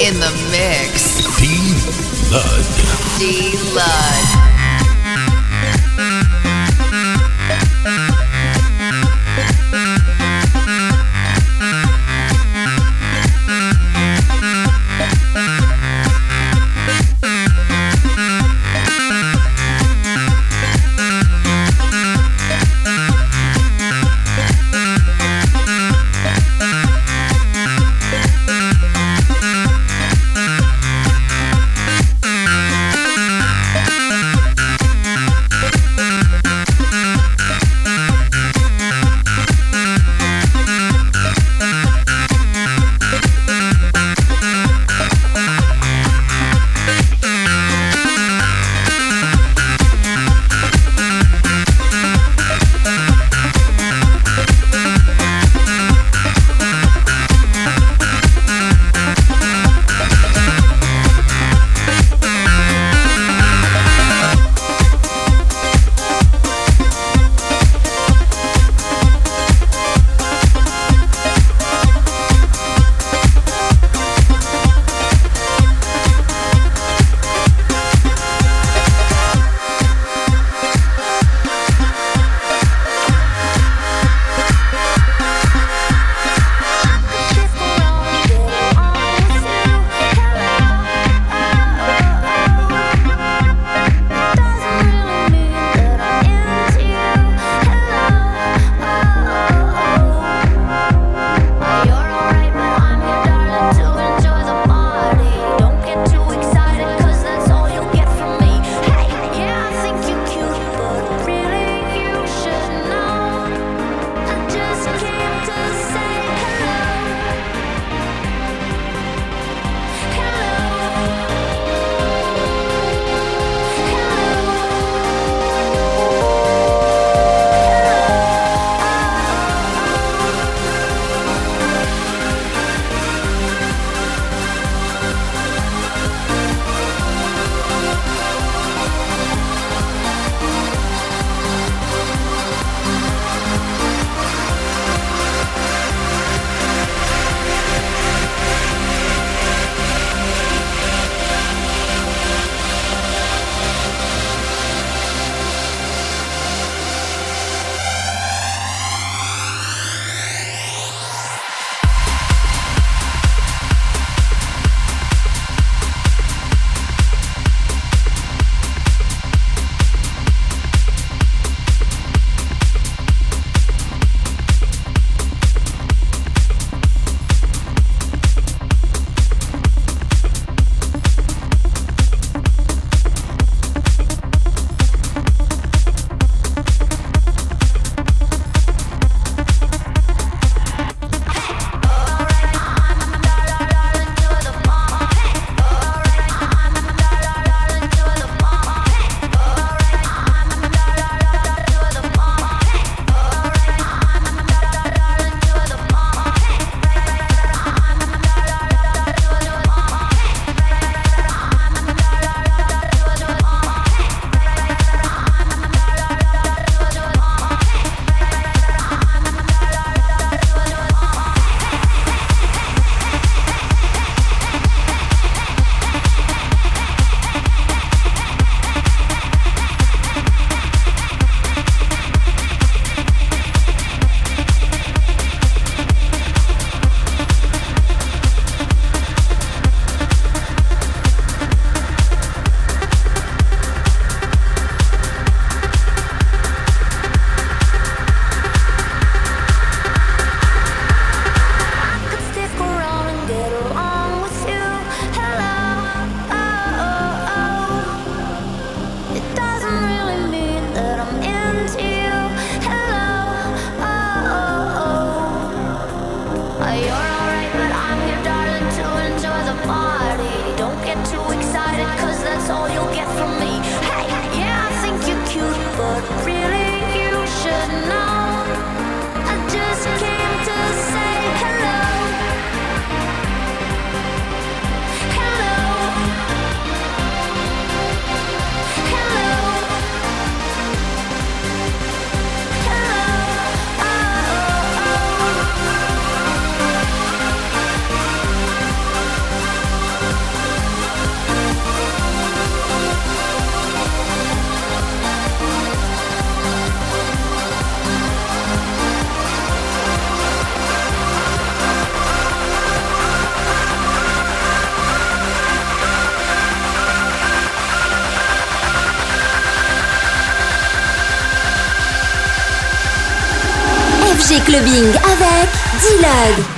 in the mix. D Lud. D Lud. Clubbing avec D-Log.